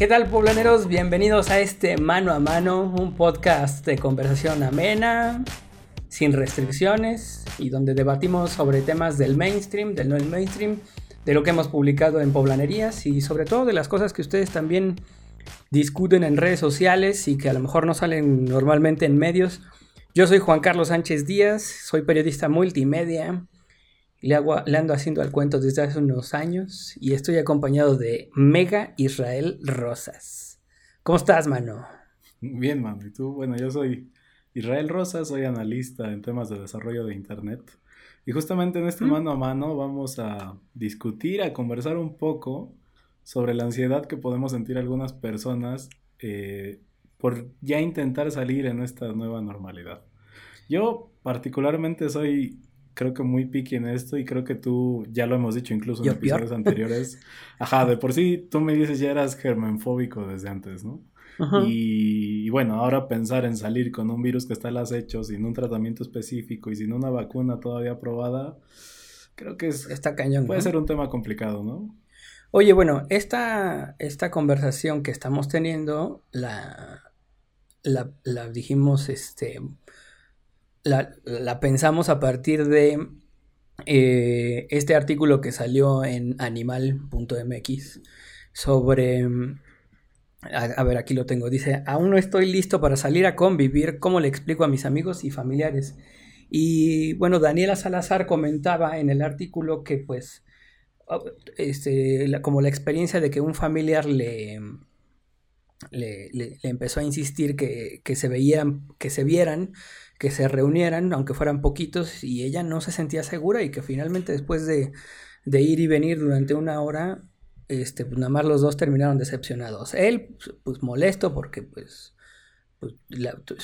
¿Qué tal, poblaneros? Bienvenidos a este Mano a Mano, un podcast de conversación amena, sin restricciones y donde debatimos sobre temas del mainstream, del no mainstream, de lo que hemos publicado en Poblanerías y sobre todo de las cosas que ustedes también discuten en redes sociales y que a lo mejor no salen normalmente en medios. Yo soy Juan Carlos Sánchez Díaz, soy periodista multimedia, le, ando haciendo al cuento desde hace unos años y estoy acompañado de Mega Israel Rosas. ¿Cómo estás, mano? Bien, mano. ¿Y tú? Bueno, yo soy Israel Rosas, soy analista en temas de desarrollo de Internet. Y justamente en este mano a mano vamos a discutir, a conversar un poco sobre la ansiedad que podemos sentir algunas personas eh, por ya intentar salir en esta nueva normalidad. Yo particularmente soy creo que muy piqui en esto y creo que tú ya lo hemos dicho incluso en episodios anteriores. Ajá, de por sí tú me dices ya eras germenfóbico desde antes, ¿no? Y, bueno, ahora pensar en salir con un virus que está al acecho, sin un tratamiento específico y sin una vacuna todavía aprobada, creo que es, está cañón. Puede ser un tema complicado, ¿no? Oye, bueno, esta, esta conversación que estamos teniendo la, la, la dijimos este, la, pensamos a partir de eh, este artículo que salió en animal.mx sobre... A, ver, aquí lo tengo. Dice, aún no estoy listo para salir a convivir. ¿Cómo le explico a mis amigos y familiares? Y bueno, Daniela Salazar comentaba en el artículo que pues, este, como la experiencia de que un familiar le, le, empezó a insistir que, que, se veían, que se vieran que se reunieran, aunque fueran poquitos, y ella no se sentía segura y que finalmente después de, ir y venir durante una hora, este, pues nada más los dos terminaron decepcionados. Él, pues, pues molesto porque pues, pues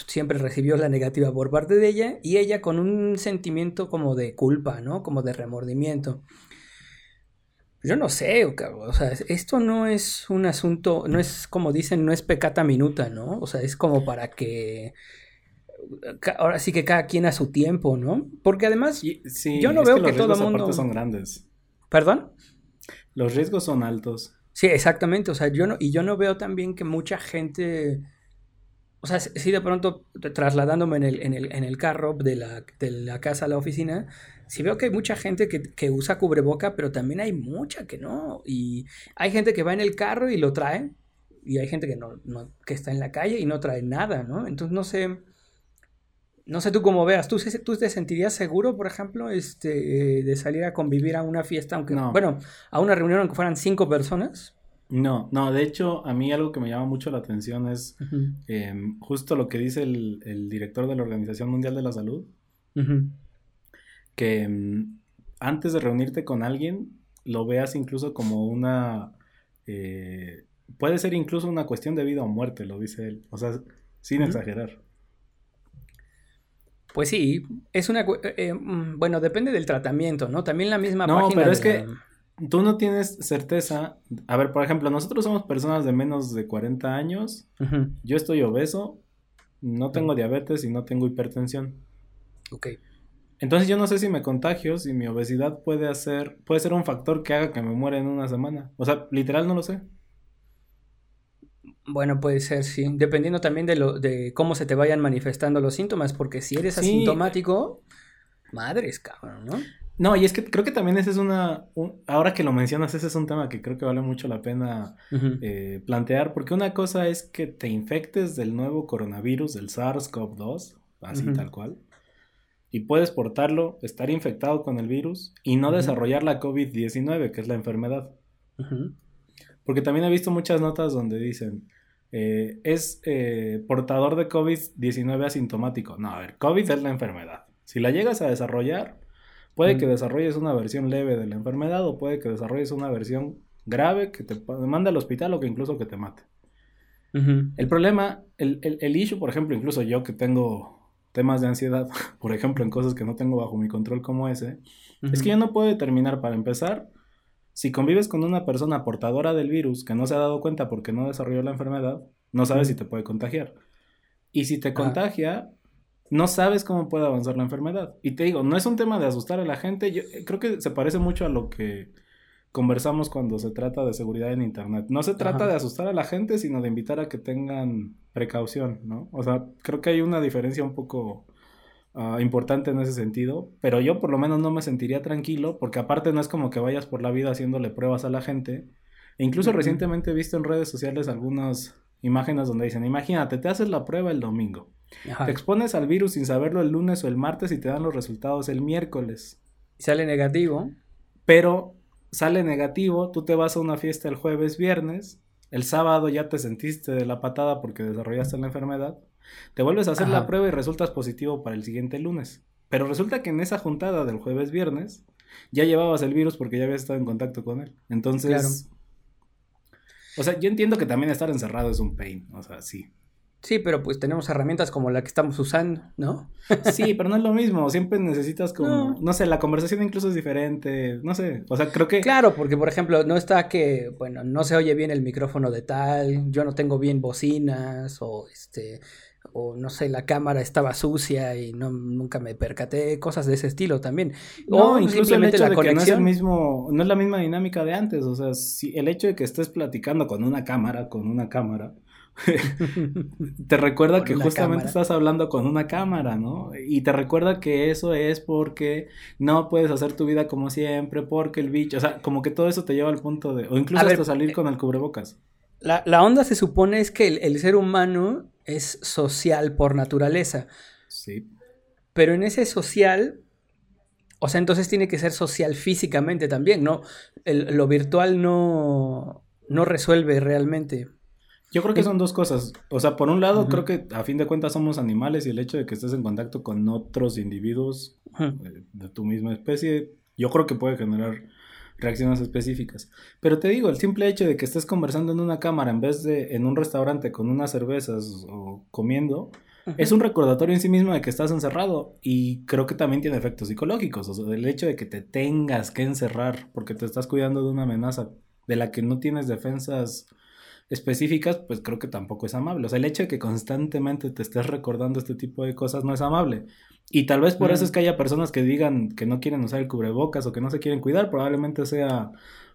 siempre recibió la negativa por parte de ella y ella con un sentimiento como de culpa, ¿no? Como de remordimiento. Yo no sé, o sea, esto no es un asunto, no es como dicen, no es pecata minuta, ¿no? O sea, es como para que ahora sí que cada quien a su tiempo, ¿no? Porque además, yo no veo que, todo el mundo. son grandes. ¿Perdón? Los riesgos son altos. Sí, exactamente. O sea, yo no, y yo no veo también que mucha gente. O sea, sí, de pronto trasladándome en el, en el, en el carro de la, de la, casa a la oficina, sí veo que hay mucha gente que, que, usa cubreboca, pero también hay mucha que no. Y hay gente que va en el carro y lo trae, y hay gente que no, no que está en la calle y no trae nada, ¿no? Entonces no sé no sé tú cómo veas, ¿tú, ¿tú te sentirías seguro, por ejemplo, este, de salir a convivir a una fiesta, aunque, bueno, a una reunión aunque fueran cinco personas? No, no, de hecho, a mí algo que me llama mucho la atención es em, justo lo que dice el, director de la Organización Mundial de la Salud, que em, antes de reunirte con alguien, lo veas incluso como una... Eh, puede ser incluso una cuestión de vida o muerte, lo dice él, o sea, sin exagerar. Pues sí, es una... Eh, mm, bueno, depende del tratamiento, ¿no? También la misma no, pero es que tú no tienes certeza. A ver, por ejemplo, nosotros somos personas de menos de 40 años. Yo estoy obeso, no tengo diabetes y no tengo hipertensión. Ok. Entonces yo no sé si me contagio, si mi obesidad puede hacer, puede ser un factor que haga que me muera en una semana. O sea, literal no lo sé. Bueno, puede ser, sí. Dependiendo también de, lo, de cómo se te vayan manifestando los síntomas, porque si eres asintomático, madres, cabrón, ¿no? No, y es que creo que también ese es una... ahora que lo mencionas, ese es un tema que creo que vale mucho la pena eh, plantear, porque una cosa es que te infectes del nuevo coronavirus, del SARS-CoV-2, así tal cual, y puedes portarlo, estar infectado con el virus y no desarrollar la COVID-19, que es la enfermedad. Porque también he visto muchas notas donde dicen, eh, es eh, portador de COVID-19 asintomático. No, a ver, COVID es la enfermedad. Si la llegas a desarrollar, puede que desarrolles una versión leve de la enfermedad o puede que desarrolles una versión grave que te mande al hospital o que incluso que te mate. El problema, el, el, issue, por ejemplo, incluso yo que tengo temas de ansiedad, por ejemplo, en cosas que no tengo bajo mi control como ese, es que yo no puedo determinar para empezar si convives con una persona portadora del virus que no se ha dado cuenta porque no desarrolló la enfermedad, no sabes si te puede contagiar. Y si te contagia, no sabes cómo puede avanzar la enfermedad. Y te digo, no es un tema de asustar a la gente, yo eh, creo que se parece mucho a lo que conversamos cuando se trata de seguridad en Internet. No se trata de asustar a la gente, sino de invitar a que tengan precaución, ¿no? O sea, creo que hay una diferencia un poco ah, importante en ese sentido, pero yo por lo menos no me sentiría tranquilo, porque aparte no es como que vayas por la vida haciéndole pruebas a la gente. E incluso recientemente he visto en redes sociales algunas imágenes donde dicen, imagínate, te haces la prueba el domingo, te expones al virus sin saberlo el lunes o el martes y te dan los resultados el miércoles. Sale negativo. Pero sale negativo, tú te vas a una fiesta el jueves, viernes, el sábado ya te sentiste de la patada porque desarrollaste la enfermedad, te vuelves a hacer la prueba y resultas positivo para el siguiente lunes. Pero resulta que en esa juntada del jueves, viernes, ya llevabas el virus porque ya habías estado en contacto con él. Entonces, o sea, yo entiendo que también estar encerrado es un pain, o sea, sí. Sí, pero pues tenemos herramientas como la que estamos usando, ¿no? sí, pero no es lo mismo, siempre necesitas como, no. sé, la conversación incluso es diferente, no sé, o sea, creo que... Claro, porque por ejemplo, no está que, bueno, no se oye bien el micrófono de tal, yo no tengo bien bocinas, o este, o no sé, la cámara estaba sucia y no, nunca me percaté, cosas de ese estilo también. No, o incluso el hecho la de que no es el mismo, no es la misma dinámica de antes, o sea, si el hecho de que estés platicando con una cámara, con una cámara, te recuerda que justamente estás hablando con una cámara, ¿no? Y te recuerda que eso es porque no puedes hacer tu vida como siempre, porque el bicho, o sea, como que todo eso te lleva al punto de, o incluso hasta salir eh, con el cubrebocas. La, la, onda se supone es que el, ser humano es social por naturaleza. Sí. Pero en ese social, o sea, entonces tiene que ser social físicamente también, ¿no? lo virtual no, no resuelve realmente. Yo creo que son dos cosas. O sea, por un lado, creo que a fin de cuentas somos animales y el hecho de que estés en contacto con otros individuos eh, de, tu misma especie, yo creo que puede generar reacciones específicas. Pero te digo, el simple hecho de que estés conversando en una cámara en vez de en un restaurante con unas cervezas o comiendo, es un recordatorio en sí mismo de que estás encerrado y creo que también tiene efectos psicológicos. O sea, el hecho de que te tengas que encerrar porque te estás cuidando de una amenaza de la que no tienes defensas específicas, pues creo que tampoco es amable. O sea, el hecho de que constantemente te estés recordando este tipo de cosas no es amable. Y tal vez por eso es que haya personas que digan que no quieren usar el cubrebocas o que no se quieren cuidar, probablemente sea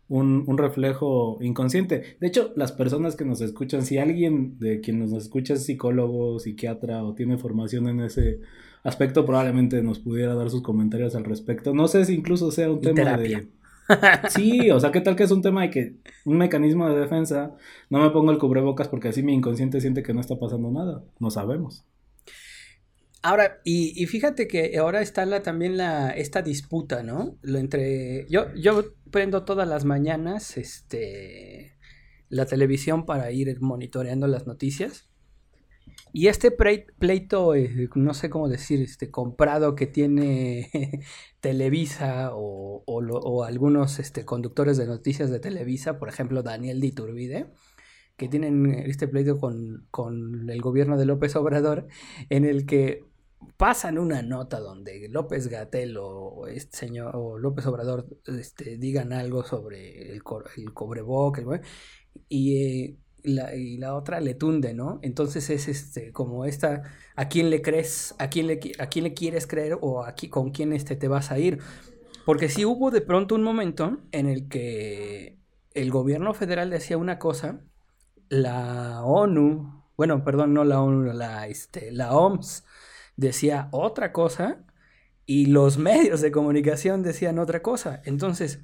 un, un, reflejo inconsciente. De hecho, las personas que nos escuchan, si alguien de quien nos escucha es psicólogo, psiquiatra o tiene formación en ese aspecto, probablemente nos pudiera dar sus comentarios al respecto. No sé si incluso sea un tema de Sí, o sea, ¿qué tal que es un tema de que un mecanismo de defensa, no me pongo el cubrebocas porque así mi inconsciente siente que no está pasando nada? No sabemos. Ahora, y, fíjate que ahora está la, también la, esta disputa, ¿no? Lo entre, yo, yo prendo todas las mañanas este, la televisión para ir monitoreando las noticias. Y este pleito, eh, no sé cómo decir, este comprado que tiene Televisa o, algunos este, conductores de noticias de Televisa, por ejemplo Daniel Diturbide, que tienen este pleito con, con el gobierno de López Obrador, en el que pasan una nota donde López Gatel o este señor o López Obrador este, digan algo sobre el, el cobreboca y eh, la, y la otra le tunde, ¿no? Entonces es este como esta a quién le crees, a quién le a quién le quieres creer o aquí con quién este te vas a ir. Porque si hubo de pronto un momento en el que el gobierno federal decía una cosa, la ONU, bueno, perdón, no la ONU, la este la OMS decía otra cosa y los medios de comunicación decían otra cosa. Entonces,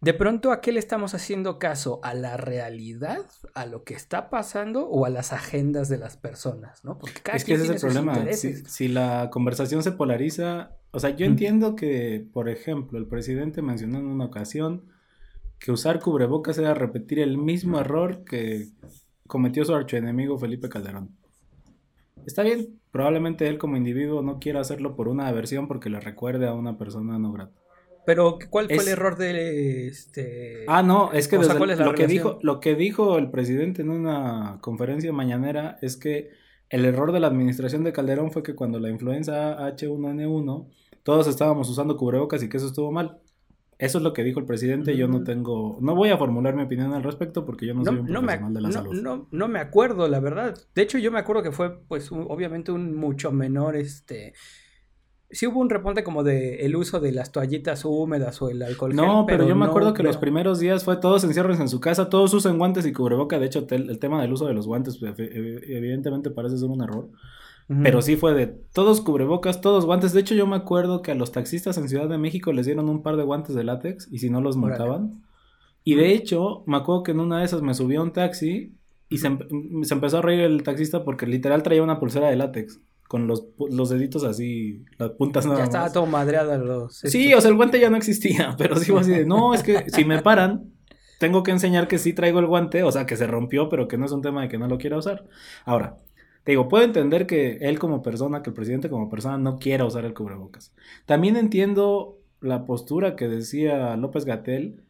de pronto, ¿a qué le estamos haciendo caso? ¿A la realidad? ¿A lo que está pasando? ¿O a las agendas de las personas? ¿no? Porque es que ese es el problema. Si, la conversación se polariza, o sea, yo entiendo que, por ejemplo, el presidente mencionó en una ocasión que usar cubrebocas era repetir el mismo error que cometió su archoenemigo Felipe Calderón. Está bien, probablemente él como individuo no quiera hacerlo por una aversión porque le recuerde a una persona no grata. Pero, ¿cuál fue el error de este? Ah, no, es que lo que dijo, lo que dijo el presidente en una conferencia mañanera es que el error de la administración de Calderón fue que cuando la influenza H1N1 todos estábamos usando cubrebocas y que eso estuvo mal. Eso es lo que dijo el presidente. Yo no tengo, no voy a formular mi opinión al respecto porque yo no, soy un profesional de la salud. No, no me acuerdo, la verdad. De hecho, yo me acuerdo que fue, pues, obviamente un mucho menor, este, sí hubo un reponte como de el uso de las toallitas húmedas o el alcohol. No, pero, yo me acuerdo que los primeros días fue todos encierros en su casa, todos usan guantes y cubreboca. De hecho, el, tema del uso de los guantes pues, evidentemente parece ser un error. Pero sí fue de todos cubrebocas, todos guantes. De hecho, yo me acuerdo que a los taxistas en Ciudad de México les dieron un par de guantes de látex y si no los montaban. Y de hecho, me acuerdo que en una de esas me subí a un taxi y se, se empezó a reír el taxista porque literal traía una pulsera de látex con los, los deditos así, las puntas nada Ya estaba todo madreado los... Sí, o sea, el guante ya no existía, pero sí fue así de, no, es que si me paran, tengo que enseñar que sí traigo el guante, o sea, que se rompió, pero que no es un tema de que no lo quiera usar. Ahora, te digo, puedo entender que él como persona, que el presidente como persona no quiera usar el cubrebocas. También entiendo la postura que decía López Gatel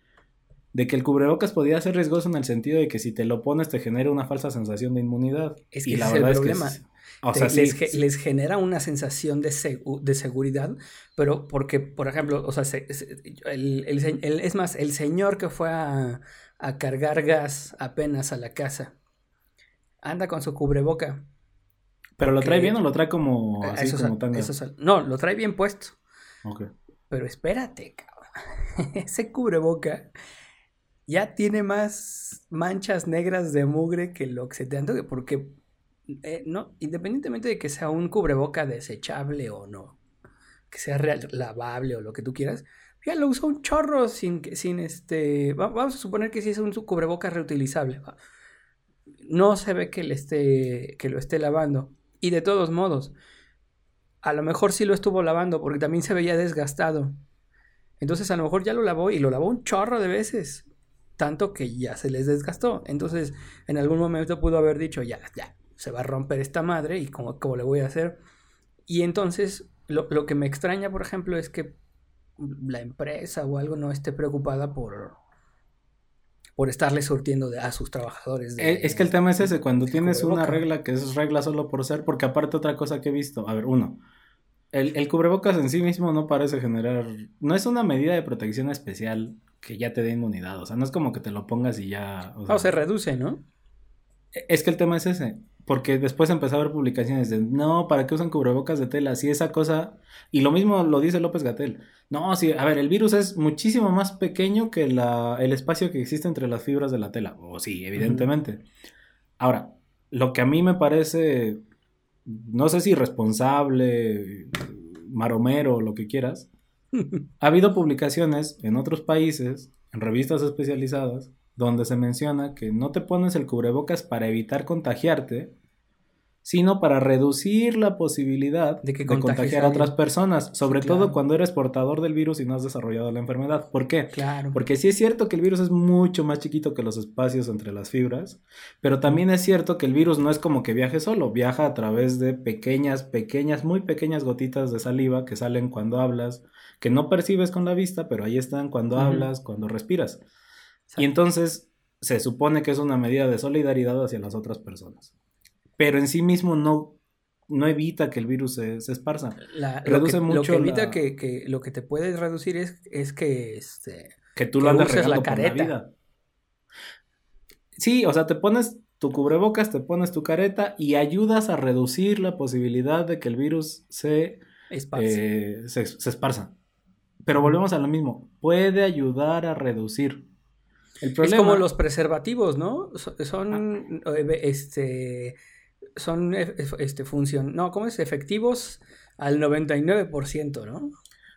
de que el cubrebocas podía ser riesgoso en el sentido de que si te lo pones te genera una falsa sensación de inmunidad. Es que y la verdad es problema. que o sea, les, genera una sensación de, de, seguridad, pero porque, por ejemplo, o sea, el, es más, el señor que fue a, cargar gas apenas a la casa, anda con su cubreboca. ¿Pero lo trae bien o lo trae como así como no, lo trae bien puesto. Ok. Pero espérate, cabrón. Ese cubreboca ya tiene más manchas negras de mugre que lo que se te anda, porque eh, no, independientemente de que sea un cubreboca desechable o no, que sea lavable o lo que tú quieras, ya lo usa un chorro sin, sin este, vamos a suponer que si es un cubreboca reutilizable, no se ve que, le esté, que lo esté lavando. Y de todos modos, a lo mejor sí lo estuvo lavando porque también se veía desgastado. Entonces a lo mejor ya lo lavó y lo lavó un chorro de veces. Tanto que ya se les desgastó. Entonces en algún momento pudo haber dicho, ya, ya, se va a romper esta madre y cómo, le voy a hacer. Y entonces lo, que me extraña, por ejemplo, es que la empresa o algo no esté preocupada por, por estarle surtiendo a sus trabajadores. Eh, es que el tema es ese, cuando tienes una regla que es regla solo por ser, porque aparte otra cosa que he visto, a ver, uno, el, el, cubrebocas en sí mismo no parece generar, no es una medida de protección especial que ya te dé inmunidad, o sea, no es como que te lo pongas y ya... O, se reduce, ¿no? Es que el tema es ese, porque después empezó a haber publicaciones de, no, ¿para qué usan cubrebocas de tela? Si esa cosa, y lo mismo lo dice López Gatel, no, sí, a ver, el virus es muchísimo más pequeño que la, el espacio que existe entre las fibras de la tela, o sí, evidentemente. Ahora, lo que a mí me parece, no sé si irresponsable, maromero, lo que quieras, ha habido publicaciones en otros países, en revistas especializadas, donde se menciona que no te pones el cubrebocas para evitar contagiarte, sino para reducir la posibilidad de, que contagiar a otras personas, sobre todo cuando eres portador del virus y no has desarrollado la enfermedad. ¿Por qué? Claro. Porque sí es cierto que el virus es mucho más chiquito que los espacios entre las fibras, pero también es cierto que el virus no es como que viaje solo, viaja a través de pequeñas, pequeñas, muy pequeñas gotitas de saliva que salen cuando hablas, que no percibes con la vista, pero ahí están cuando hablas, cuando respiras. Y entonces se supone que es una medida de solidaridad hacia las otras personas. Pero en sí mismo no, no evita que el virus se, esparza. Reduce lo que, mucho. Lo que evita que, lo que te puede reducir es, es que este. Que tú lo andes la careta. Sí, o sea, te pones tu cubrebocas, te pones tu careta y ayudas a reducir la posibilidad de que el virus se, eh, se, se esparza. Pero volvemos a lo mismo, puede ayudar a reducir es como los preservativos, ¿no? Son, ah. eh, este, son, este, función, no, ¿cómo es? Efectivos al 99%, ¿no?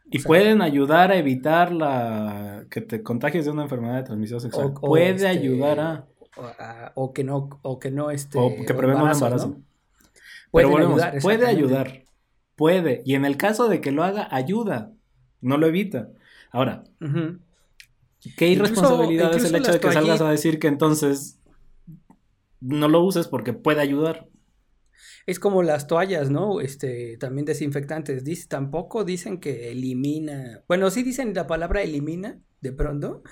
Y pueden ayudar a evitar la que te contagies de una enfermedad de transmisión sexual. Puede este, ayudar a... O, que no, o que no, este... O que prevenga un embarazo. Puede ayudar. Puede ayudar. Puede. Y en el caso de que lo haga, ayuda. No lo evita. Ahora, Qué irresponsabilidad es el hecho de que salgas a decir que entonces no lo uses porque puede ayudar. Es como las toallas, ¿no? Este, también desinfectantes. Dice, tampoco dicen que elimina. Bueno, sí dicen la palabra elimina de pronto,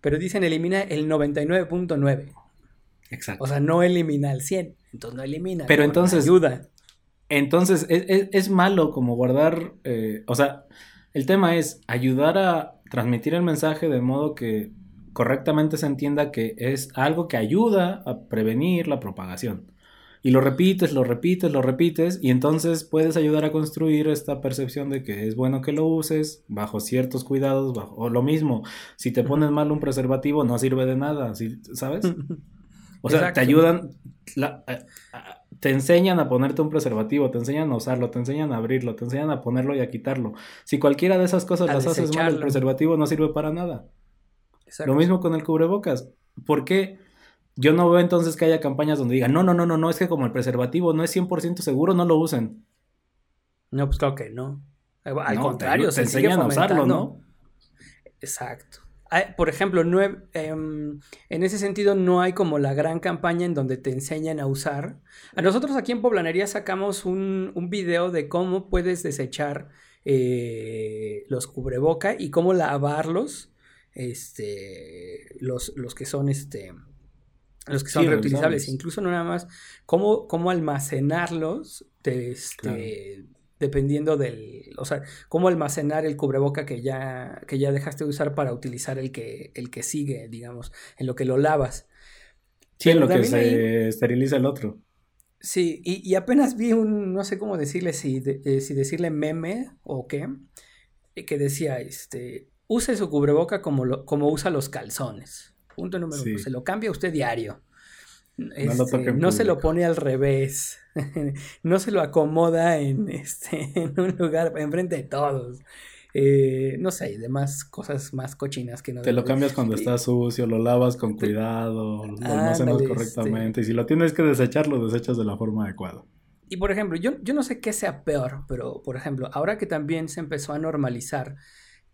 pero dicen elimina el 99.9. Exacto. O sea, no elimina el 100. Entonces no elimina. Pero entonces. Ayuda. Entonces es, malo como guardar. Eh, o sea, el tema es ayudar a transmitir el mensaje de modo que correctamente se entienda que es algo que ayuda a prevenir la propagación. Y lo repites, lo repites, lo repites, y entonces puedes ayudar a construir esta percepción de que es bueno que lo uses bajo ciertos cuidados, bajo, o lo mismo, si te pones mal un preservativo no sirve de nada, ¿sabes? O sea, te ayudan, te enseñan a ponerte un preservativo, te enseñan a usarlo, te enseñan a abrirlo, te enseñan a ponerlo y a quitarlo. Si cualquiera de esas cosas las haces mal, el preservativo no sirve para nada. Lo mismo con el cubrebocas. ¿Por qué? Yo no veo entonces que haya campañas donde digan, no, no, no, no, no, es que como el preservativo no es 100% seguro, no lo usen. No, pues claro que no. Al contrario, se enseñan a usarlo, ¿no? Exacto. Por ejemplo, no em, en ese sentido no hay como la gran campaña en donde te enseñan a usar. A nosotros aquí en Poblanería sacamos un, un video de cómo puedes desechar eh, los cubreboca y cómo lavarlos, este, los, los que son este, los que son reutilizables, incluso no nada más, cómo, cómo almacenarlos, este, dependiendo del, o sea, cómo almacenar el cubreboca que ya, que ya dejaste de usar para utilizar el que, el que sigue, digamos, en lo que lo lavas. Sí, en lo que se esteriliza el otro. Sí, y, apenas vi un, no sé cómo decirle, si, eh, si decirle meme o qué, eh, que decía, este, use su cubreboca como, lo, como usa los calzones. Punto número uno. Se lo cambia usted diario. no, este, se lo pone al revés. no se lo acomoda en, este, en un lugar enfrente de todos. Eh, no sé, demás cosas más cochinas que no. Te lo cambias cuando está sucio, lo lavas con cuidado, lo almacenas correctamente. Y si lo tienes que desechar, lo desechas de la forma adecuada. Y por ejemplo, yo, yo no sé qué sea peor, pero por ejemplo, ahora que también se empezó a normalizar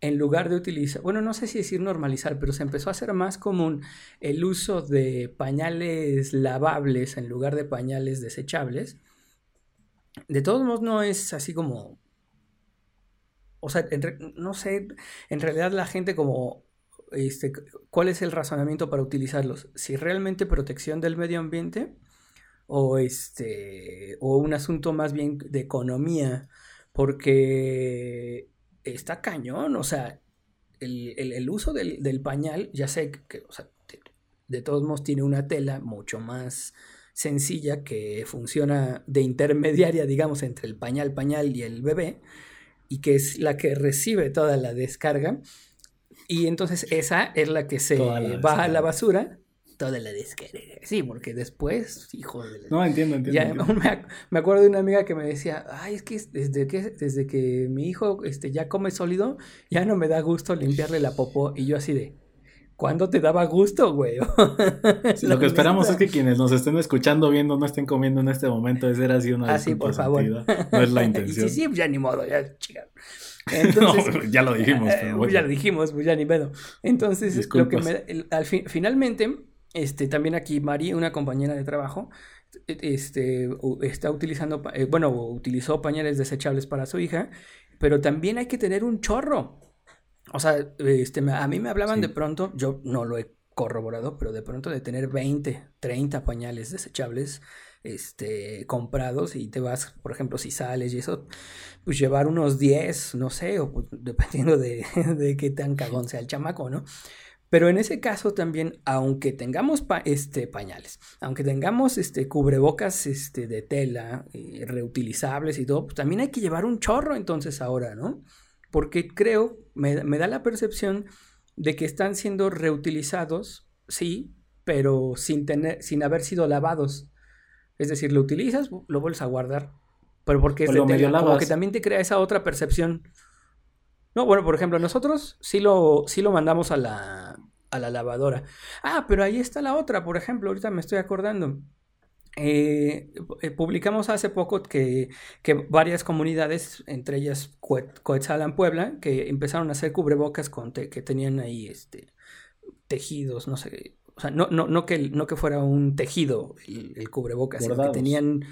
en lugar de utilizar, bueno, no sé si decir normalizar, pero se empezó a hacer más común el uso de pañales lavables en lugar de pañales desechables. De todos modos, no es así como... O sea, no sé, en realidad la gente como... Este, ¿Cuál es el razonamiento para utilizarlos? Si realmente protección del medio ambiente o, este, o un asunto más bien de economía, porque está cañón, o sea, el, uso del, pañal, ya sé que, o sea, de, todos modos tiene una tela mucho más sencilla que funciona de intermediaria, digamos, entre el pañal, pañal y el bebé, y que es la que recibe toda la descarga. Y entonces esa es la que se va a la basura toda la descarga. Sí, porque después, hijo de No, entiendo, entiendo. Me, acuerdo de una amiga que me decía, ay, es que desde que, desde que mi hijo este, ya come sólido, ya no me da gusto limpiarle la popó. Y yo así de, ¿cuándo te daba gusto, güey? lo que esperamos es que quienes nos estén escuchando, viendo, no estén comiendo en este momento. Es era así una Así, ah, por favor. No es la intención. sí, sí, ya ni modo, ya, chica. Entonces, ya lo dijimos. Eh, ya lo dijimos, pues ya ni pedo. Entonces, lo que me, al fin, finalmente este, también aquí Mari, una compañera de trabajo, e, este, está utilizando, eh, bueno, utilizó pañales desechables para su hija, pero también hay que tener un chorro. O sea, este, a mí me hablaban de pronto, yo no lo he corroborado, pero de pronto de tener 20, 30 pañales desechables este, comprados y te vas, por ejemplo, si sales y eso, pues llevar unos 10, no sé, o pues, dependiendo de, de qué tan cagón sea el chamaco, ¿no? Pero en ese caso también, aunque tengamos este, pañales, aunque tengamos este, cubrebocas este, de tela, eh, reutilizables y todo, pues también hay que llevar un chorro entonces ahora, ¿no? Porque creo, me, da la percepción de que están siendo reutilizados, sí, pero sin, tener, sin haber sido lavados. Es decir, lo utilizas, lo vuelves a guardar. Pero porque es de tela, como que también te crea esa otra percepción no, bueno, por ejemplo, nosotros sí lo, sí lo mandamos a la, a la lavadora. Ah, pero ahí está la otra, por ejemplo, ahorita me estoy acordando. Eh, eh, publicamos hace poco que, que, varias comunidades, entre ellas Coetzalan Puebla, que empezaron a hacer cubrebocas con que tenían ahí este, tejidos, no sé, o sea, no, no, no, que, no que fuera un tejido el, cubrebocas, sino que tenían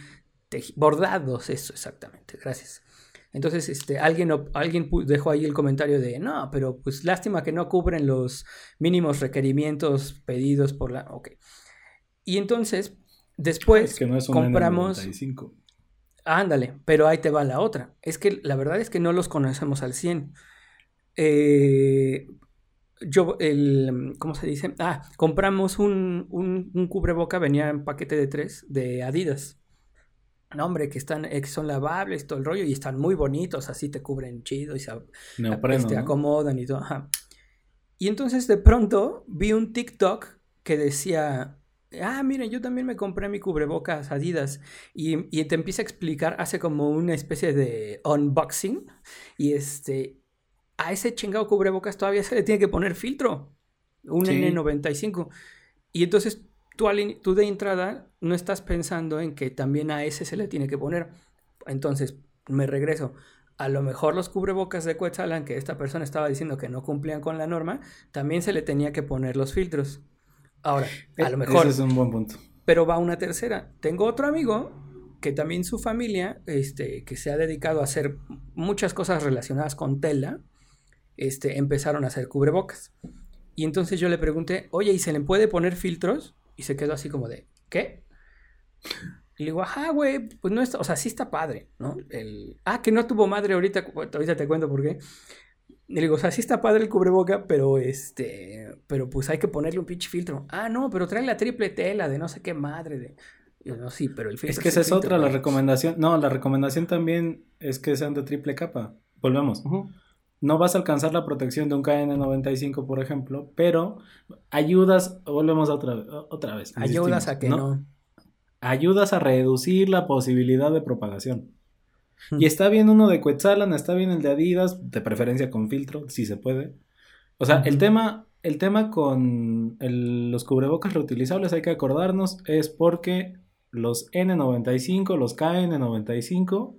bordados, eso exactamente, gracias. Entonces, este, alguien, alguien dejó ahí el comentario de, no, pero pues lástima que no cubren los mínimos requerimientos pedidos por la... Ok. Y entonces, después que no es compramos... N95. Ándale, pero ahí te va la otra. Es que la verdad es que no los conocemos al 100. Eh, yo, el, ¿cómo se dice? Ah, compramos un, un, un cubreboca, venía en paquete de tres, de Adidas. No, hombre, que están, que son lavables, todo el rollo, y están muy bonitos, así te cubren chido y se te acomodan y todo. Ajá. Y entonces de pronto vi un TikTok que decía, ah, miren, yo también me compré mi cubrebocas Adidas. Y, y, te empieza a explicar, hace como una especie de unboxing. Y este, a ese chingado cubrebocas todavía se le tiene que poner filtro. Un N95. Y entonces tú, tú de entrada no estás pensando en que también a ese se le tiene que poner. Entonces, me regreso. A lo mejor los cubrebocas de Quetzalan, que esta persona estaba diciendo que no cumplían con la norma, también se le tenía que poner los filtros. Ahora, a lo mejor. Ese es un buen punto. Pero va una tercera. Tengo otro amigo que también su familia, este, que se ha dedicado a hacer muchas cosas relacionadas con tela, este, empezaron a hacer cubrebocas. Y entonces yo le pregunté, oye, ¿y se le puede poner filtros? Y se quedó así como de, ¿qué? Y le digo, ajá, güey, pues no está, o sea, sí está padre, ¿no? El, ah, que no tuvo madre ahorita, ahorita te cuento por qué. Y le digo, o sea, sí está padre el cubreboca, pero este, pero pues hay que ponerle un pinche filtro. Ah, no, pero trae la triple tela de no sé qué madre de... Yo no, sí, pero el filtro... Es que esa es otra, la recomendación. No, la recomendación también es que sean de triple capa. Volvemos. No vas a alcanzar la protección de un KN95, por ejemplo, pero ayudas, volvemos otra, otra vez. Ayudas a que no ayudas a reducir la posibilidad de propagación. Y está bien uno de Quetzalan, está bien el de Adidas, de preferencia con filtro, si se puede. O sea, el tema, el tema con los cubrebocas reutilizables, hay que acordarnos, es porque los N95, los KN95,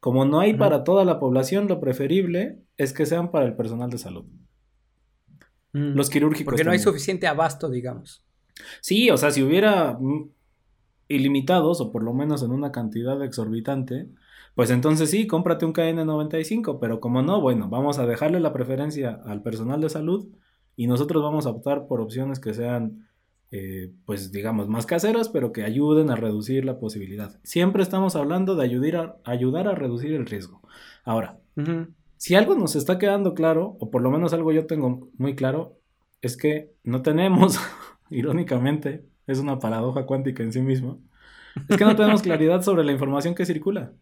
como no hay para toda la población, lo preferible es que sean para el personal de salud. Mm. Los quirúrgicos. Porque no hay suficiente abasto, digamos. Sí, o sea, si hubiera ilimitados, o por lo menos en una cantidad exorbitante, pues entonces sí, cómprate un KN95, pero como no, bueno, vamos a dejarle la preferencia al personal de salud y nosotros vamos a optar por opciones que sean, eh, pues digamos, más caseras, pero que ayuden a reducir la posibilidad. Siempre estamos hablando de ayudar a, ayudar a reducir el riesgo. Ahora, si algo nos está quedando claro, o por lo menos algo yo tengo muy claro, es que no tenemos, irónicamente, es una paradoja cuántica en sí mismo. Es que no tenemos claridad sobre la información que circula.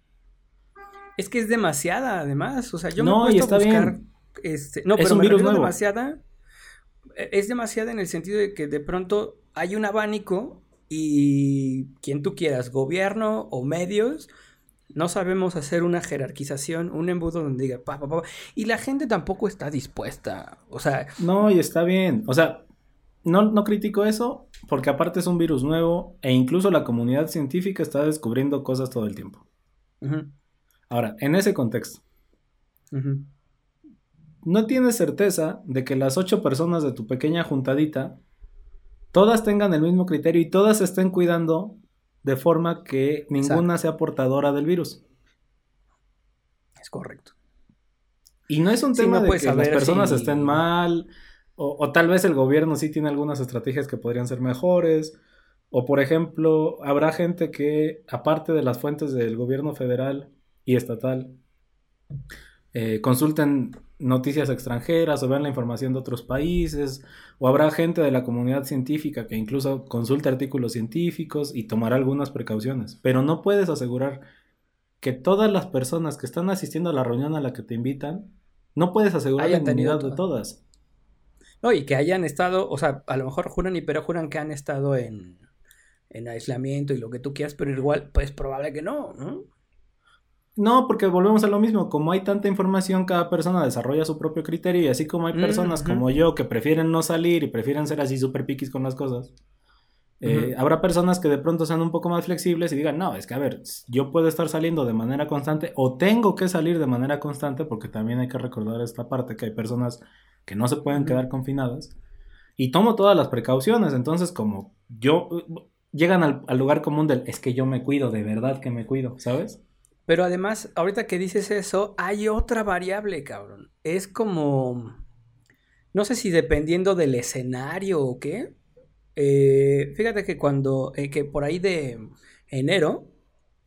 Es que es demasiada, además. O sea, yo no, me he a buscar. Este, no, pero un virus demasiada. E, es demasiada en el sentido de que de pronto hay un abanico y quien tú quieras, gobierno o medios, no sabemos hacer una jerarquización, un embudo donde diga pa, pa, pa, y la gente tampoco está dispuesta. O sea. No, y está bien. O sea, no, no critico eso, porque aparte es un virus nuevo e incluso la comunidad científica está descubriendo cosas todo el tiempo. Ahora, en ese contexto, no tienes certeza de que las ocho personas de tu pequeña juntadita todas tengan el mismo criterio y todas estén cuidando de forma que ninguna sea portadora del virus. Es correcto. Y no es un tema de que las personas estén mal o, tal vez el gobierno sí tiene algunas estrategias que podrían ser mejores. O por ejemplo, habrá gente que, aparte de las fuentes del gobierno federal y estatal, eh, consulten noticias extranjeras o vean la información de otros países, o habrá gente de la comunidad científica que incluso consulte artículos científicos y tomará algunas precauciones, pero no puedes asegurar que todas las personas que están asistiendo a la reunión a la que te invitan, no puedes asegurar la inmunidad de todas. No, y que hayan estado, o sea, a lo mejor juran y pero juran que han estado en, en aislamiento y lo que tú quieras, pero igual, pues probable que no, ¿no? No, porque volvemos a lo mismo, como hay tanta información, cada persona desarrolla su propio criterio y así como hay personas como yo que prefieren no salir y prefieren ser así súper piquis con las cosas, eh, habrá personas que de pronto sean un poco más flexibles y digan, no, es que a ver, yo puedo estar saliendo de manera constante o tengo que salir de manera constante porque también hay que recordar esta parte que hay personas que no se pueden quedar confinadas. Y tomo todas las precauciones, entonces como yo, llegan al, lugar común del, es que yo me cuido, de verdad que me cuido, ¿sabes? Pero además, ahorita que dices eso, hay otra variable, cabrón. Es como, no sé si dependiendo del escenario o qué. Eh, fíjate que cuando, eh, que por ahí de enero,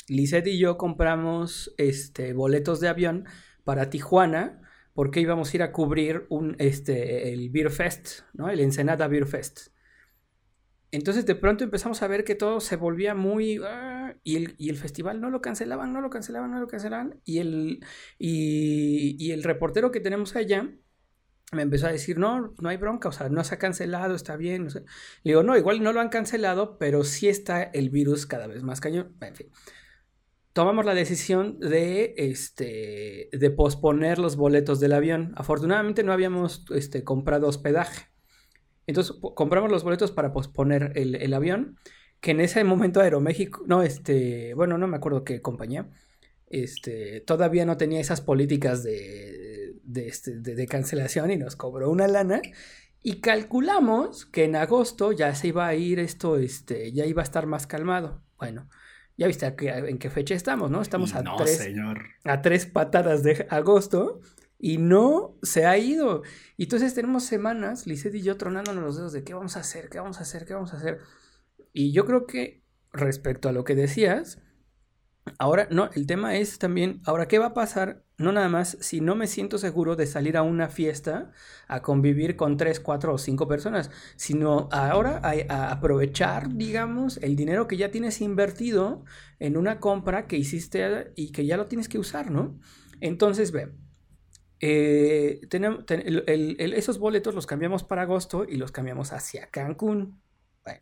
Lisette y yo compramos este, boletos de avión para Tijuana porque íbamos a ir a cubrir un, este, el Beer Fest, ¿no? El Ensenada Beer Fest. Entonces de pronto empezamos a ver que todo se volvía muy... Ah, y, el, festival no lo cancelaban, no lo cancelaban, no lo cancelaban. Y el, y, y el reportero que tenemos allá me empezó a decir, no, no hay bronca, o sea, no se ha cancelado, está bien. Le digo, no, igual no lo han cancelado, pero sí está el virus cada vez más cañón. En fin. Tomamos la decisión de, este, de posponer los boletos del avión. Afortunadamente no habíamos este, comprado hospedaje. Entonces compramos los boletos para posponer el, avión, que en ese momento Aeroméxico, no, este, bueno, no me acuerdo qué compañía, este, todavía no tenía esas políticas de, de, este, de, cancelación y nos cobró una lana. Y calculamos que en agosto ya se iba a ir esto, este, ya iba a estar más calmado. Bueno, ya viste en qué fecha estamos, ¿no? Estamos a, tres, a tres patadas de agosto y no se ha ido. Y entonces tenemos semanas, Lizeth y yo tronándonos los dedos de qué vamos a hacer, qué vamos a hacer, qué vamos a hacer. Y yo creo que respecto a lo que decías, ahora no, el tema es también, ahora qué va a pasar, no nada más si no me siento seguro de salir a una fiesta a convivir con tres, cuatro o cinco personas, sino ahora a aprovechar, digamos, el dinero que ya tienes invertido en una compra que hiciste y que ya lo tienes que usar, ¿no? Entonces, ve, eh, tenemos, esos boletos los cambiamos para agosto y los cambiamos hacia Cancún. Bueno,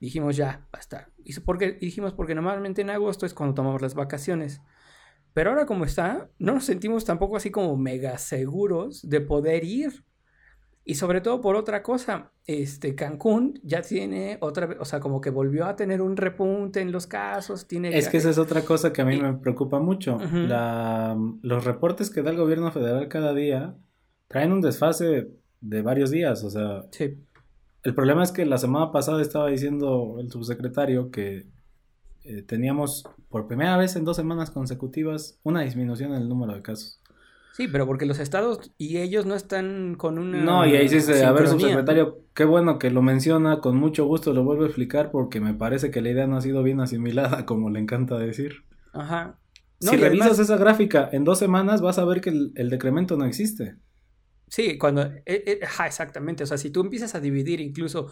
dijimos ya, basta. ¿Y porque, dijimos porque normalmente en agosto es cuando tomamos las vacaciones. Pero ahora como está, no nos sentimos tampoco así como mega seguros de poder ir. Y sobre todo por otra cosa, este Cancún ya tiene otra vez, o sea, como que volvió a tener un repunte en los casos. Tiene es que esa es otra cosa que a mí me preocupa mucho. La, los reportes que da el gobierno federal cada día traen un desfase de varios días, o sea. Sí. El problema es que la semana pasada estaba diciendo el subsecretario que eh, teníamos por primera vez en dos semanas consecutivas una disminución en el número de casos. Sí, pero porque los estados y ellos no están con una. No, y ahí sí se. A ver, subsecretario, qué bueno que lo menciona, con mucho gusto lo vuelvo a explicar porque me parece que la idea no ha sido bien asimilada, como le encanta decir. Ajá. si revisas esa gráfica en dos semanas, vas a ver que el, decremento no existe. Sí, cuando. Eh, eh, ajá, exactamente. O sea, si tú empiezas a dividir incluso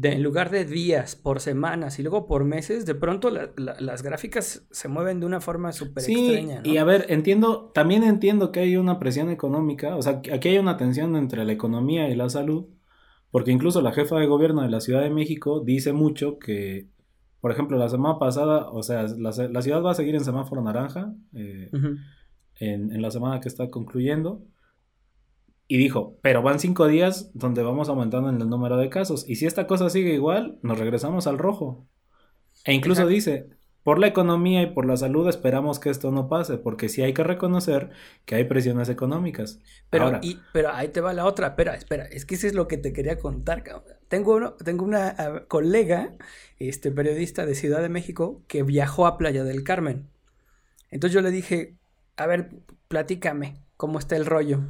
en lugar de días por semanas y luego por meses, de pronto las gráficas se mueven de una forma súper extraña. Y a ver, entiendo, también entiendo que hay una presión económica, o sea, aquí hay una tensión entre la economía y la salud, porque incluso la jefa de gobierno de la Ciudad de México dice mucho que, por ejemplo, la semana pasada, o sea, la, ciudad va a seguir en semáforo naranja eh, en, en la semana que está concluyendo y dijo, pero van cinco días donde vamos aumentando en el número de casos. Y si esta cosa sigue igual, nos regresamos al rojo. E incluso dice, por la economía y por la salud esperamos que esto no pase, porque sí hay que reconocer que hay presiones económicas. Pero, pero ahí te va la otra, espera, espera, es que eso es lo que te quería contar. Tengo, tengo una ah, colega, este periodista de Ciudad de México, que viajó a Playa del Carmen. Entonces yo le dije, a ver, platícame, ¿cómo está el rollo?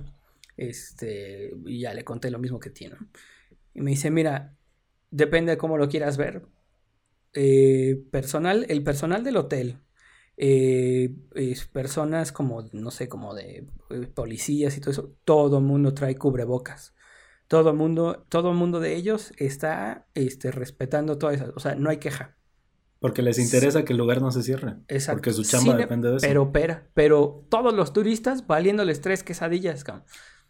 Este, y ya le conté lo mismo que tiene. Y me dice, mira, depende de cómo lo quieras ver. Eh, personal, el personal del hotel, eh, personas como, no sé, como de eh, policías y todo eso, todo el mundo trae cubrebocas. Todo el mundo, todo mundo de ellos está este, respetando todas esas, o sea, no hay queja. Porque les interesa que el lugar no se cierre. Exacto. Porque su chamba depende de eso. Pero, pero, pero todos los turistas valiéndoles tres quesadillas,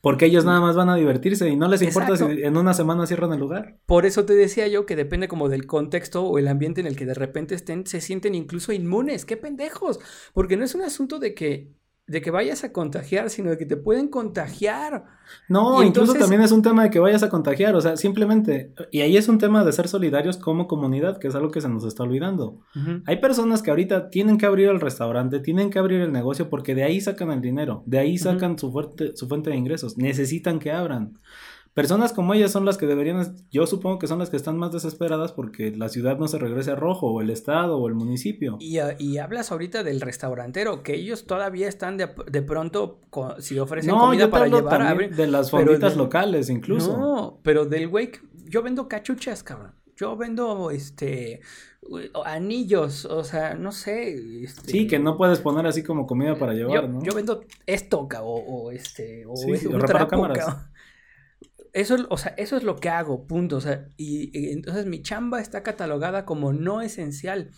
porque ellos nada más van a divertirse y no les importa si en una semana cierran el lugar. Por eso te decía yo que depende como del contexto o el ambiente en el que de repente estén, se sienten incluso inmunes. ¡Qué pendejos! Porque no es un asunto de que de que vayas a contagiar, sino de que te pueden contagiar. No, incluso también es un tema de que vayas a contagiar, o sea, simplemente, y ahí es un tema de ser solidarios como comunidad, que es algo que se nos está olvidando. Hay personas que ahorita tienen que abrir el restaurante, tienen que abrir el negocio porque de ahí sacan el dinero, de ahí sacan su, fuerte, su fuente de ingresos, necesitan que abran. Personas como ellas son las que deberían, yo supongo que son las que están más desesperadas porque la ciudad no se regrese a rojo, o el estado, o el municipio. Y, ah, y hablas ahorita del restaurantero, que ellos todavía están de, de pronto, si ofrecen comida para llevar a De las fonditas locales, incluso. No, pero del güey, yo vendo cachuchas, cabrón. Yo vendo, este, anillos, o sea, no sé. Este, sí, que no puedes poner así como comida para llevar, yo, ¿no? Yo vendo esto, o, o este, o, sí, sí, cámaras eso, o sea, eso es lo que hago, punto. O sea, y, entonces mi chamba está catalogada como no esencial.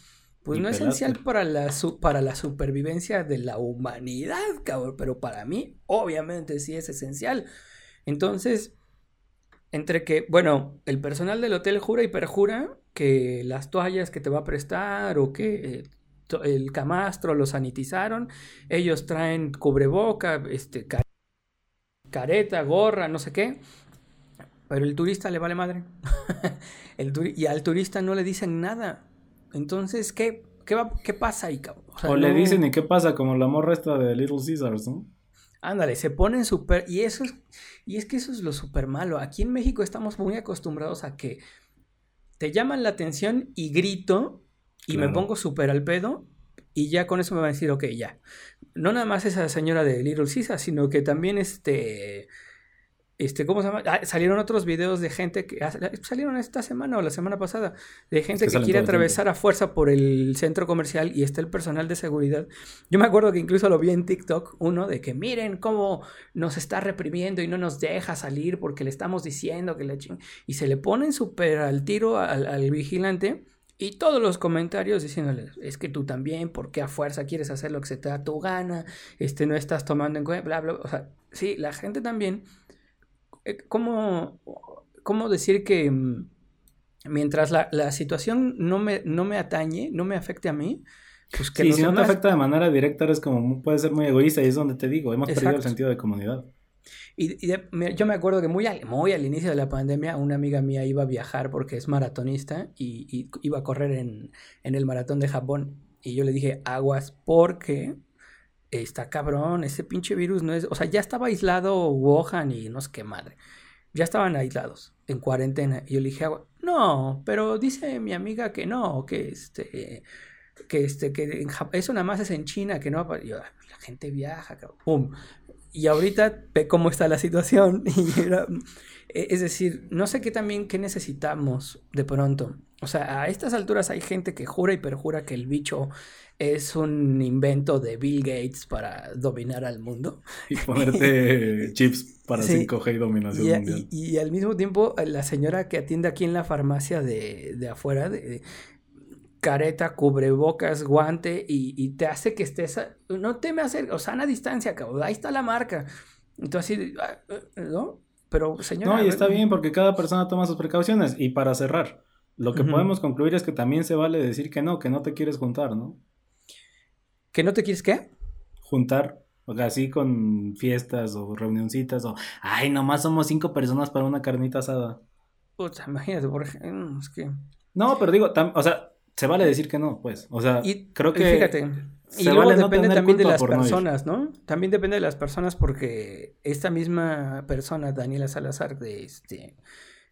Pues no esencial para la, para la supervivencia de la humanidad, cabrón. Pero para mí, obviamente, sí es esencial. Entonces, entre que, bueno, el personal del hotel jura y perjura que las toallas que te va a prestar o que eh, el camastro lo sanitizaron, ellos traen cubreboca, este, careta, gorra, no sé qué, pero el turista le vale madre. el y al turista no le dicen nada. Entonces, ¿qué, qué, va, qué pasa ahí, O, le dicen, ¿y qué pasa? Como la morra esta de Little Caesars, ¿no? Ándale, se ponen súper... Y eso es... Y es que eso es lo súper malo. Aquí en México estamos muy acostumbrados a que te llaman la atención y grito y me pongo súper al pedo y ya con eso me van a decir, ok, ya. No nada más esa señora de Little Caesar, sino que también este este, ¿cómo se llama? Ah, salieron otros videos de gente que salieron esta semana o la semana pasada de gente que, quiere atravesar a fuerza por el centro comercial y está el personal de seguridad. Yo me acuerdo que incluso lo vi en TikTok uno de que miren cómo nos está reprimiendo y no nos deja salir porque le estamos diciendo que le ching y se le ponen súper al tiro al, al vigilante y todos los comentarios diciéndole, es que tú también, ¿por qué a fuerza quieres hacer lo que se te da tu gana? Este, no estás tomando en cuenta, bla, bla. O sea, sí, la gente también ¿cómo, cómo decir que mm, mientras la, situación no me, no me atañe, no me afecte a mí, pues que si no te afecta de manera directa, eres como, puede ser muy egoísta y es donde te digo, hemos perdido el sentido de comunidad. Y, yo me acuerdo que muy al, muy al inicio de la pandemia, una amiga mía iba a viajar porque es maratonista y, iba a correr en, en, el maratón de Japón. Y yo le dije, aguas, porque está cabrón, ese pinche virus no es, o sea, ya estaba aislado Wuhan y no sé qué madre. Ya estaban aislados, en cuarentena. Y yo le dije, no, pero dice mi amiga que no, que este, que este, que nada más es en China, que no, yo, la gente viaja, pum. Y ahorita ve cómo está la situación. E, es decir, no sé qué también, qué necesitamos de pronto. O sea, a estas alturas hay gente que jura y perjura que el bicho es un invento de Bill Gates para dominar al mundo. Y ponerte chips para 5G y dominación mundial. Y, al mismo tiempo, la señora que atiende aquí en la farmacia de, de afuera, de, careta, cubrebocas, guante, y, te hace que estés, no te me hace, o sana distancia, cabrón, ahí está la marca. Entonces, ah, ah, ¿no? Pero, señora... No, y está bien porque cada persona toma sus precauciones. Y para cerrar, lo que podemos concluir es que también se vale decir que no, que no te quieres juntar, ¿no? ¿Que no te quieres qué? Juntar. O sea, así con fiestas o reunioncitas o, ay, nomás somos cinco personas para una carnita asada. Puta, imagínate, por ejemplo, es que... No, pero digo, o sea, se vale decir que no, pues. O sea, y, creo que... Fíjate, y luego depende también de las personas, ¿no? También depende de las personas porque esta misma persona, Daniela Salazar, de este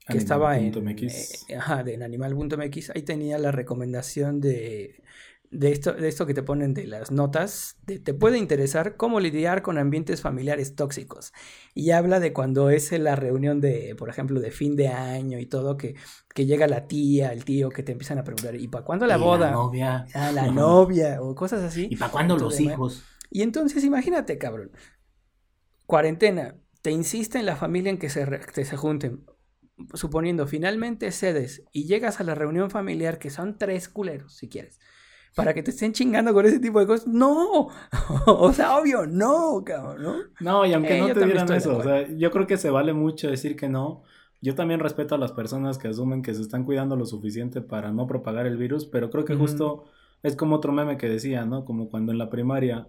que estaba en, eh, ajá, de en animal.mx, ahí tenía la recomendación de de esto, de esto que te ponen de las notas, te puede interesar cómo lidiar con ambientes familiares tóxicos. Y habla de cuando es la reunión de, por ejemplo, de fin de año y todo, que, que llega la tía, el tío, que te empiezan a preguntar, ¿y para cuándo la boda? La novia. Ah, la novia, o cosas así. ¿Y para cuándo los hijos? Y entonces imagínate, cabrón. Cuarentena, te insiste en la familia en que se, que se junten. Suponiendo, finalmente cedes y llegas a la reunión familiar, que son tres culeros, si quieres para que te estén chingando con ese tipo de cosas. No, o sea, obvio, no, cabrón, ¿no? No, y aunque eh, no te dieran eso, o sea, yo creo que se vale mucho decir que no. Yo también respeto a las personas que asumen que se están cuidando lo suficiente para no propagar el virus, pero creo que justo es como otro meme que decía, ¿no? Como cuando en la primaria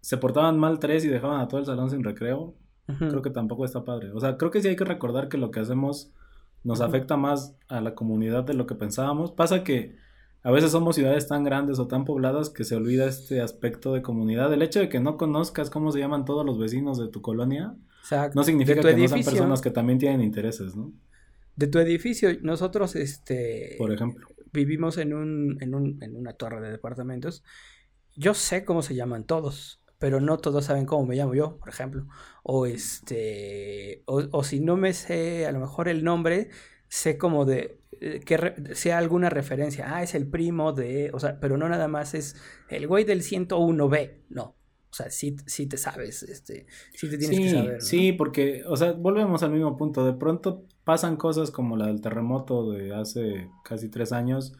se portaban mal tres y dejaban a todo el salón sin recreo. Creo que tampoco está padre. O sea, creo que sí hay que recordar que lo que hacemos nos afecta más a la comunidad de lo que pensábamos. Pasa que a veces somos ciudades tan grandes o tan pobladas que se olvida este aspecto de comunidad. El hecho de que no conozcas cómo se llaman todos los vecinos de tu colonia no significa que no sean personas que también tienen intereses, ¿no? De tu edificio, nosotros, este... Por ejemplo. Vivimos en, un, en, un, en una torre de departamentos. Yo sé cómo se llaman todos, pero no todos saben cómo me llamo yo, por ejemplo. O este... O, o si no me sé a lo mejor el nombre, sé como de que sea alguna referencia. Ah, es el primo de. O sea, pero no nada más es el güey del 101B. No. O sea, sí, sí te sabes, este, sí te tienes que saber. Sí, porque, o sea, volvemos al mismo punto. De pronto pasan cosas como la del terremoto de hace casi tres años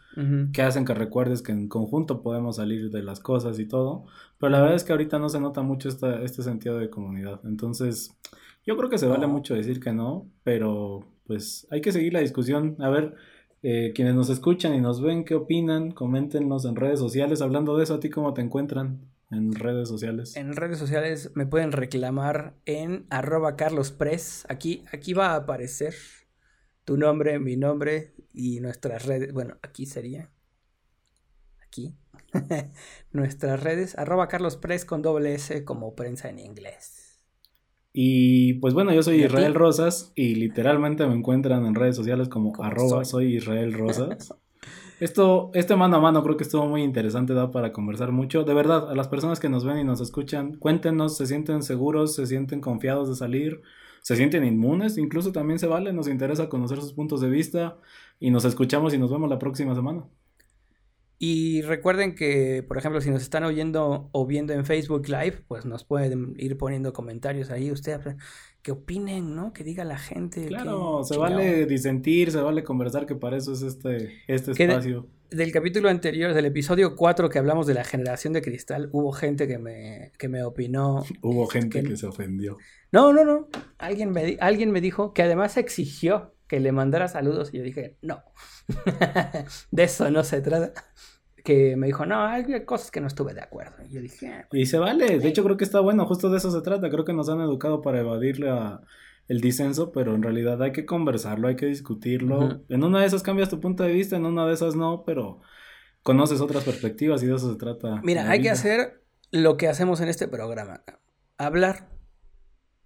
que hacen que recuerdes que en conjunto podemos salir de las cosas y todo. Pero la verdad es que ahorita no se nota mucho esta, este sentido de comunidad. Entonces, yo creo que se vale mucho decir que no, pero pues hay que seguir la discusión. A ver, eh, quienes nos escuchan y nos ven, ¿qué opinan? Coméntenos en redes sociales. Hablando de eso, ¿a ti cómo te encuentran en redes sociales? En redes sociales me pueden reclamar en arroba carlospress. Aquí, aquí va a aparecer tu nombre, mi nombre y nuestras redes. Bueno, aquí sería. Aquí. nuestras redes. Arroba carlospress con doble S como prensa en inglés. Y pues bueno, yo soy Israel Rosas y literalmente me encuentran en redes sociales como arroba soy? Israel Rosas. Esto, este mano a mano creo que estuvo muy interesante, da para conversar mucho. De verdad, a las personas que nos ven y nos escuchan, cuéntenos, se sienten seguros, se sienten confiados de salir, se sienten inmunes, incluso también se vale, nos interesa conocer sus puntos de vista y nos escuchamos y nos vemos la próxima semana. Y recuerden que, por ejemplo, si nos están oyendo o viendo en Facebook Live, pues nos pueden ir poniendo comentarios ahí. Ustedes que opinen, ¿no? Que diga la gente. Claro, se vale disentir, se vale conversar, que para eso es este, este espacio. del capítulo anterior, del episodio 4 que hablamos de la generación de cristal, hubo gente que me, que me opinó. Hubo gente que, se ofendió. No, no, no. Alguien me, alguien me dijo que además exigió que le mandara saludos y yo dije, no. de eso no se trata que me dijo, no, hay cosas que no estuve de acuerdo. Y yo dije, ah, y se vale, de hecho creo que está bueno, justo de eso se trata, creo que nos han educado para evadirle a el disenso, pero en realidad hay que conversarlo, hay que discutirlo. En una de esas cambias tu punto de vista, en una de esas no, pero conoces otras perspectivas y de eso se trata. Mira, hay que hacer lo que hacemos en este programa, hablar.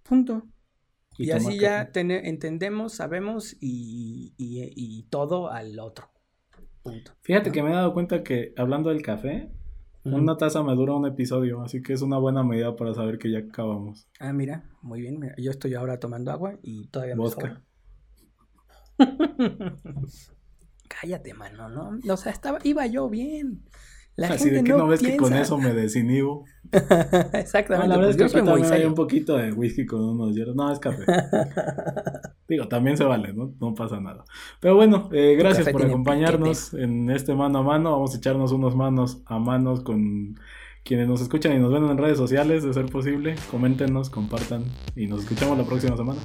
Punto. Y, así ya entendemos, sabemos y, y todo al otro. Fíjate que me he dado cuenta que hablando del café, una taza me dura un episodio, así que es una buena medida para saber que ya acabamos. Ah, mira, muy bien. Yo estoy ahora tomando agua y todavía me sobra. Cállate, mano, ¿no? O sea, estaba, iba yo bien. Así de que no, ves que con eso me desinhibo. Exactamente. la verdad es pues que yo soy un poquito de whisky con unos hielos. No, es café. Digo, también se vale, ¿no? No pasa nada. Pero bueno, eh, gracias por acompañarnos en este mano a mano. Vamos a echarnos unos manos a manos con quienes nos escuchan y nos ven en redes sociales, de ser posible. Coméntenos, compartan y nos escuchamos la próxima semana.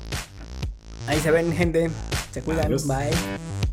Ahí se ven, gente. Se cuidan. Bye.